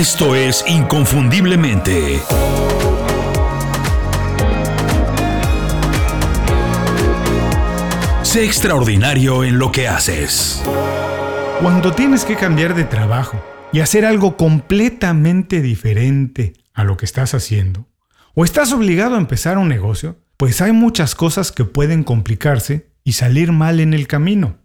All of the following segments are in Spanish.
Esto es Inconfundiblemente. Sé extraordinario en lo que haces. Cuando tienes que cambiar de trabajo y hacer algo completamente diferente a lo que estás haciendo, o estás obligado a empezar un negocio, pues hay muchas cosas que pueden complicarse y salir mal en el camino.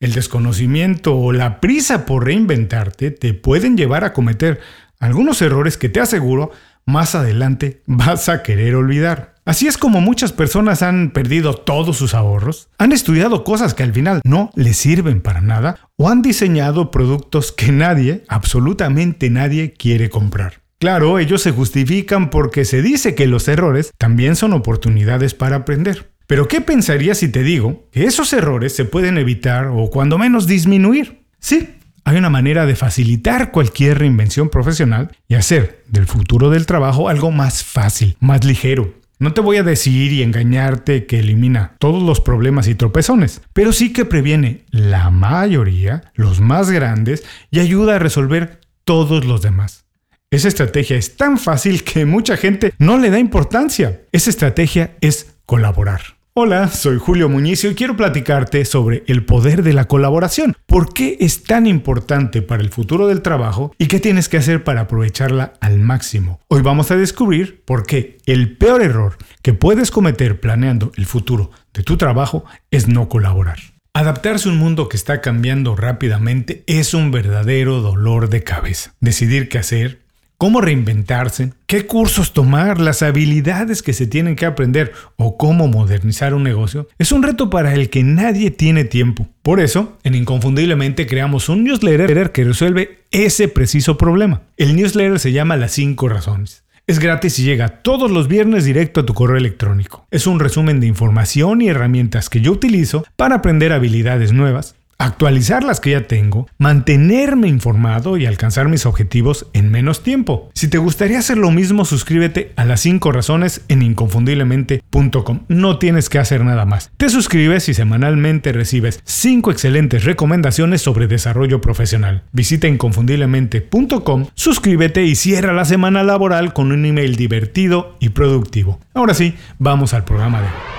El desconocimiento o la prisa por reinventarte te pueden llevar a cometer algunos errores que te aseguro más adelante vas a querer olvidar. Así es como muchas personas han perdido todos sus ahorros, han estudiado cosas que al final no les sirven para nada o han diseñado productos que nadie, absolutamente nadie, quiere comprar. Claro, ellos se justifican porque se dice que los errores también son oportunidades para aprender. Pero ¿qué pensarías si te digo que esos errores se pueden evitar o cuando menos disminuir? Sí, hay una manera de facilitar cualquier reinvención profesional y hacer del futuro del trabajo algo más fácil, más ligero. No te voy a decir y engañarte que elimina todos los problemas y tropezones, pero sí que previene la mayoría, los más grandes, y ayuda a resolver todos los demás. Esa estrategia es tan fácil que mucha gente no le da importancia. Esa estrategia es colaborar. Hola, soy Julio Muñiz y quiero platicarte sobre el poder de la colaboración. ¿Por qué es tan importante para el futuro del trabajo y qué tienes que hacer para aprovecharla al máximo? Hoy vamos a descubrir por qué el peor error que puedes cometer planeando el futuro de tu trabajo es no colaborar. Adaptarse a un mundo que está cambiando rápidamente es un verdadero dolor de cabeza. Decidir qué hacer, cómo reinventarse, qué cursos tomar, las habilidades que se tienen que aprender o cómo modernizar un negocio, es un reto para el que nadie tiene tiempo. Por eso, en Inconfundiblemente creamos un newsletter que resuelve ese preciso problema. El newsletter se llama Las 5 Razones. Es gratis y llega todos los viernes directo a tu correo electrónico. Es un resumen de información y herramientas que yo utilizo para aprender habilidades nuevas actualizar las que ya tengo, mantenerme informado y alcanzar mis objetivos en menos tiempo. Si te gustaría hacer lo mismo, suscríbete a las 5 razones en inconfundiblemente.com. No tienes que hacer nada más. Te suscribes y semanalmente recibes 5 excelentes recomendaciones sobre desarrollo profesional. Visita inconfundiblemente.com, suscríbete y cierra la semana laboral con un email divertido y productivo. Ahora sí, vamos al programa de hoy.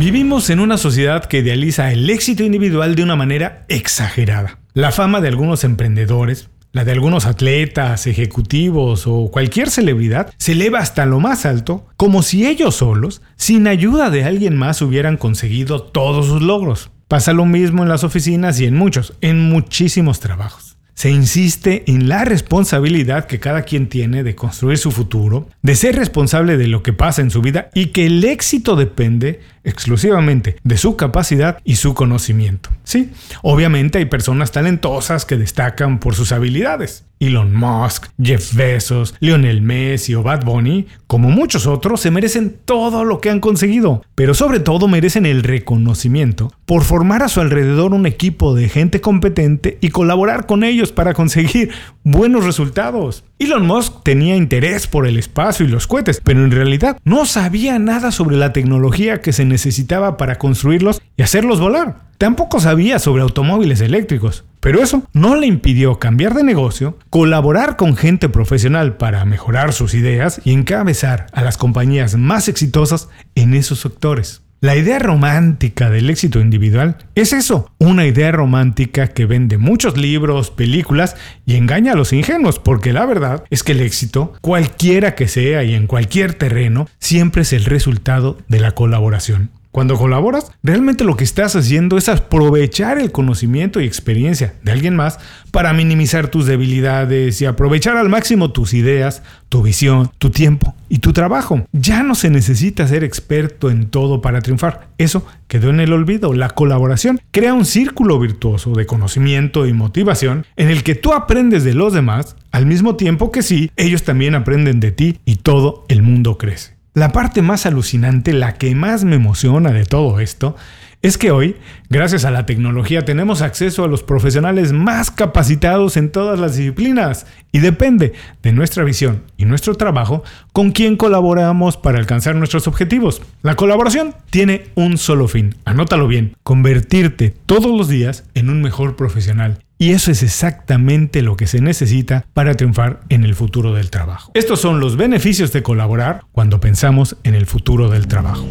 Vivimos en una sociedad que idealiza el éxito individual de una manera exagerada. La fama de algunos emprendedores, la de algunos atletas, ejecutivos o cualquier celebridad se eleva hasta lo más alto, como si ellos solos, sin ayuda de alguien más, hubieran conseguido todos sus logros. Pasa lo mismo en las oficinas y en muchos, en muchísimos trabajos se insiste en la responsabilidad que cada quien tiene de construir su futuro, de ser responsable de lo que pasa en su vida y que el éxito depende exclusivamente de su capacidad y su conocimiento. Sí, obviamente hay personas talentosas que destacan por sus habilidades, Elon Musk, Jeff Bezos, Lionel Messi o Bad Bunny, como muchos otros, se merecen todo lo que han conseguido, pero sobre todo merecen el reconocimiento por formar a su alrededor un equipo de gente competente y colaborar con ellos para conseguir buenos resultados. Elon Musk tenía interés por el espacio y los cohetes, pero en realidad no sabía nada sobre la tecnología que se necesitaba para construirlos y hacerlos volar. Tampoco sabía sobre automóviles eléctricos. Pero eso no le impidió cambiar de negocio, colaborar con gente profesional para mejorar sus ideas y encabezar a las compañías más exitosas en esos sectores. La idea romántica del éxito individual es eso, una idea romántica que vende muchos libros, películas y engaña a los ingenuos, porque la verdad es que el éxito, cualquiera que sea y en cualquier terreno, siempre es el resultado de la colaboración. Cuando colaboras, realmente lo que estás haciendo es aprovechar el conocimiento y experiencia de alguien más para minimizar tus debilidades y aprovechar al máximo tus ideas, tu visión, tu tiempo y tu trabajo. Ya no se necesita ser experto en todo para triunfar. Eso quedó en el olvido. La colaboración crea un círculo virtuoso de conocimiento y motivación en el que tú aprendes de los demás al mismo tiempo que sí, ellos también aprenden de ti y todo el mundo crece. La parte más alucinante, la que más me emociona de todo esto, es que hoy, gracias a la tecnología, tenemos acceso a los profesionales más capacitados en todas las disciplinas y depende de nuestra visión y nuestro trabajo con quién colaboramos para alcanzar nuestros objetivos. La colaboración tiene un solo fin, anótalo bien, convertirte todos los días en un mejor profesional y eso es exactamente lo que se necesita para triunfar en el futuro del trabajo. Estos son los beneficios de colaborar cuando pensamos en el futuro del trabajo.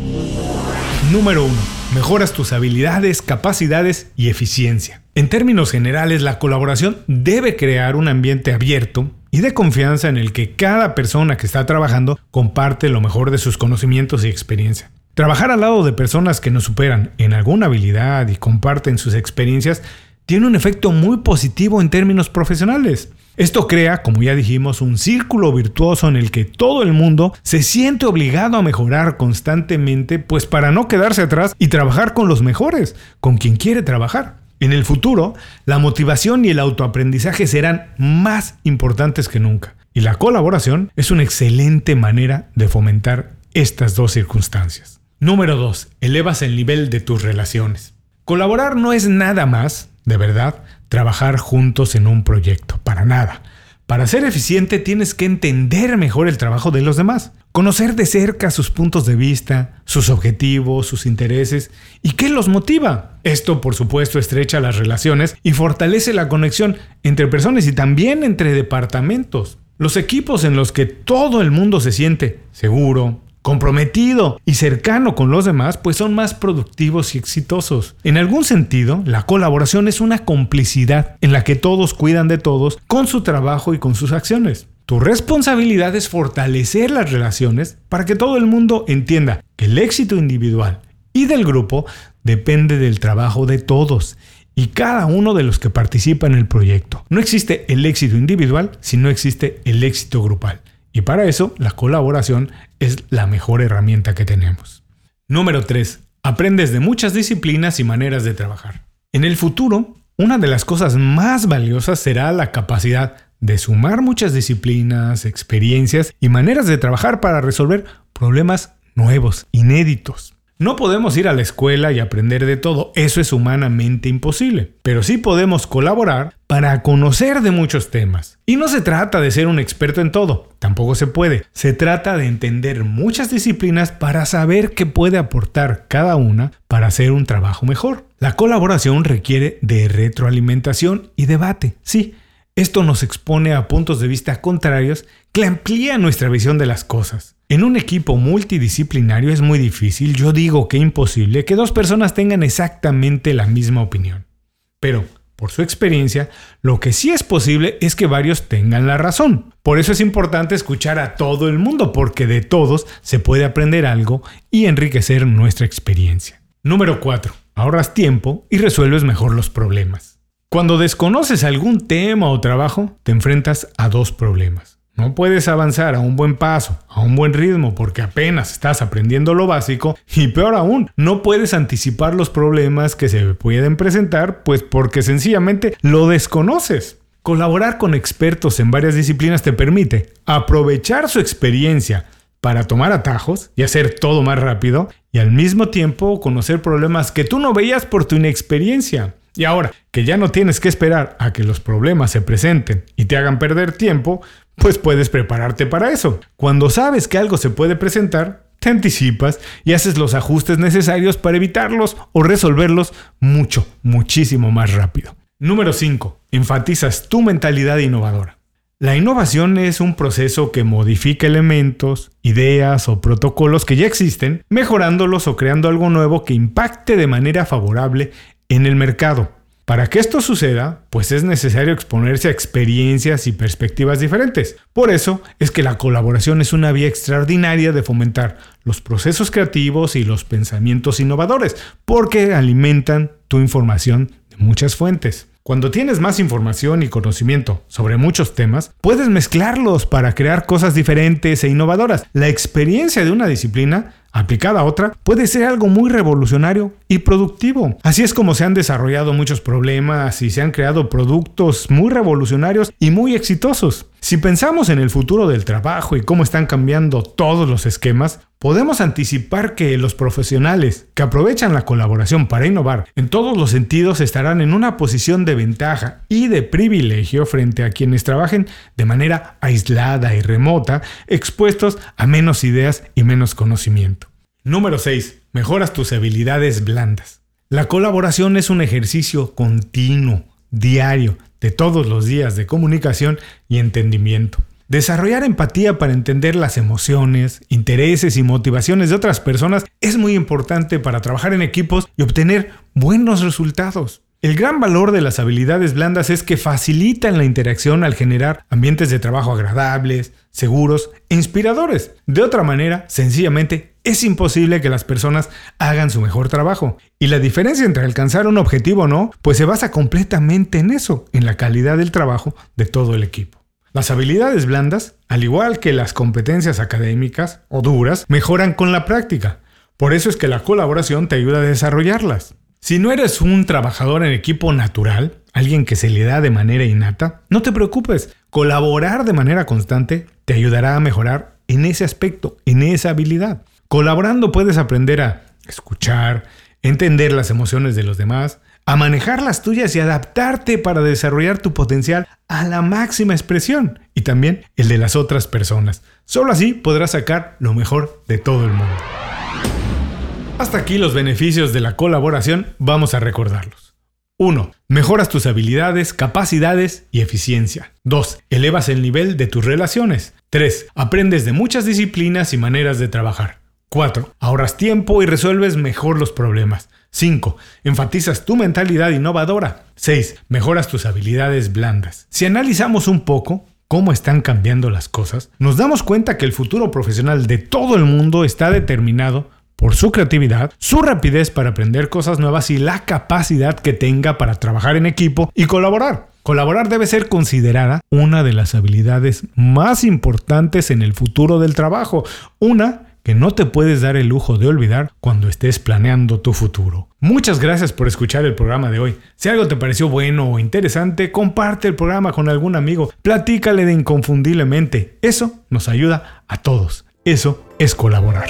Número 1. Mejoras tus habilidades, capacidades y eficiencia. En términos generales, la colaboración debe crear un ambiente abierto y de confianza en el que cada persona que está trabajando comparte lo mejor de sus conocimientos y experiencia. Trabajar al lado de personas que nos superan en alguna habilidad y comparten sus experiencias tiene un efecto muy positivo en términos profesionales. Esto crea, como ya dijimos, un círculo virtuoso en el que todo el mundo se siente obligado a mejorar constantemente, pues para no quedarse atrás y trabajar con los mejores, con quien quiere trabajar. En el futuro, la motivación y el autoaprendizaje serán más importantes que nunca, y la colaboración es una excelente manera de fomentar estas dos circunstancias. Número 2. Elevas el nivel de tus relaciones. Colaborar no es nada más, de verdad, trabajar juntos en un proyecto, para nada. Para ser eficiente tienes que entender mejor el trabajo de los demás, conocer de cerca sus puntos de vista, sus objetivos, sus intereses y qué los motiva. Esto, por supuesto, estrecha las relaciones y fortalece la conexión entre personas y también entre departamentos. Los equipos en los que todo el mundo se siente seguro, comprometido y cercano con los demás, pues son más productivos y exitosos. En algún sentido, la colaboración es una complicidad en la que todos cuidan de todos con su trabajo y con sus acciones. Tu responsabilidad es fortalecer las relaciones para que todo el mundo entienda que el éxito individual y del grupo depende del trabajo de todos y cada uno de los que participa en el proyecto. No existe el éxito individual si no existe el éxito grupal. Y para eso la colaboración es la mejor herramienta que tenemos. Número 3. Aprendes de muchas disciplinas y maneras de trabajar. En el futuro, una de las cosas más valiosas será la capacidad de sumar muchas disciplinas, experiencias y maneras de trabajar para resolver problemas nuevos, inéditos. No podemos ir a la escuela y aprender de todo, eso es humanamente imposible, pero sí podemos colaborar para conocer de muchos temas. Y no se trata de ser un experto en todo, tampoco se puede. Se trata de entender muchas disciplinas para saber qué puede aportar cada una para hacer un trabajo mejor. La colaboración requiere de retroalimentación y debate, sí. Esto nos expone a puntos de vista contrarios que amplían nuestra visión de las cosas. En un equipo multidisciplinario es muy difícil, yo digo que imposible, que dos personas tengan exactamente la misma opinión. Pero, por su experiencia, lo que sí es posible es que varios tengan la razón. Por eso es importante escuchar a todo el mundo, porque de todos se puede aprender algo y enriquecer nuestra experiencia. Número 4. Ahorras tiempo y resuelves mejor los problemas. Cuando desconoces algún tema o trabajo, te enfrentas a dos problemas. No puedes avanzar a un buen paso, a un buen ritmo, porque apenas estás aprendiendo lo básico y peor aún, no puedes anticipar los problemas que se pueden presentar, pues porque sencillamente lo desconoces. Colaborar con expertos en varias disciplinas te permite aprovechar su experiencia para tomar atajos y hacer todo más rápido y al mismo tiempo conocer problemas que tú no veías por tu inexperiencia. Y ahora que ya no tienes que esperar a que los problemas se presenten y te hagan perder tiempo, pues puedes prepararte para eso. Cuando sabes que algo se puede presentar, te anticipas y haces los ajustes necesarios para evitarlos o resolverlos mucho, muchísimo más rápido. Número 5. Enfatizas tu mentalidad innovadora. La innovación es un proceso que modifica elementos, ideas o protocolos que ya existen, mejorándolos o creando algo nuevo que impacte de manera favorable en el mercado. Para que esto suceda, pues es necesario exponerse a experiencias y perspectivas diferentes. Por eso es que la colaboración es una vía extraordinaria de fomentar los procesos creativos y los pensamientos innovadores, porque alimentan tu información de muchas fuentes. Cuando tienes más información y conocimiento sobre muchos temas, puedes mezclarlos para crear cosas diferentes e innovadoras. La experiencia de una disciplina aplicada a otra, puede ser algo muy revolucionario y productivo. Así es como se han desarrollado muchos problemas y se han creado productos muy revolucionarios y muy exitosos. Si pensamos en el futuro del trabajo y cómo están cambiando todos los esquemas, podemos anticipar que los profesionales que aprovechan la colaboración para innovar en todos los sentidos estarán en una posición de ventaja y de privilegio frente a quienes trabajen de manera aislada y remota, expuestos a menos ideas y menos conocimiento. Número 6. Mejoras tus habilidades blandas. La colaboración es un ejercicio continuo diario de todos los días de comunicación y entendimiento. Desarrollar empatía para entender las emociones, intereses y motivaciones de otras personas es muy importante para trabajar en equipos y obtener buenos resultados. El gran valor de las habilidades blandas es que facilitan la interacción al generar ambientes de trabajo agradables, seguros e inspiradores. De otra manera, sencillamente, es imposible que las personas hagan su mejor trabajo. Y la diferencia entre alcanzar un objetivo o no, pues se basa completamente en eso, en la calidad del trabajo de todo el equipo. Las habilidades blandas, al igual que las competencias académicas o duras, mejoran con la práctica. Por eso es que la colaboración te ayuda a desarrollarlas. Si no eres un trabajador en equipo natural, alguien que se le da de manera innata, no te preocupes. Colaborar de manera constante te ayudará a mejorar en ese aspecto, en esa habilidad. Colaborando puedes aprender a escuchar, entender las emociones de los demás, a manejar las tuyas y adaptarte para desarrollar tu potencial a la máxima expresión y también el de las otras personas. Solo así podrás sacar lo mejor de todo el mundo. Hasta aquí los beneficios de la colaboración, vamos a recordarlos. 1. Mejoras tus habilidades, capacidades y eficiencia. 2. Elevas el nivel de tus relaciones. 3. Aprendes de muchas disciplinas y maneras de trabajar. 4. Ahorras tiempo y resuelves mejor los problemas. 5. Enfatizas tu mentalidad innovadora. 6. Mejoras tus habilidades blandas. Si analizamos un poco cómo están cambiando las cosas, nos damos cuenta que el futuro profesional de todo el mundo está determinado por su creatividad, su rapidez para aprender cosas nuevas y la capacidad que tenga para trabajar en equipo y colaborar. Colaborar debe ser considerada una de las habilidades más importantes en el futuro del trabajo, una que no te puedes dar el lujo de olvidar cuando estés planeando tu futuro. Muchas gracias por escuchar el programa de hoy. Si algo te pareció bueno o interesante, comparte el programa con algún amigo, platícale de inconfundiblemente. Eso nos ayuda a todos. Eso es colaborar.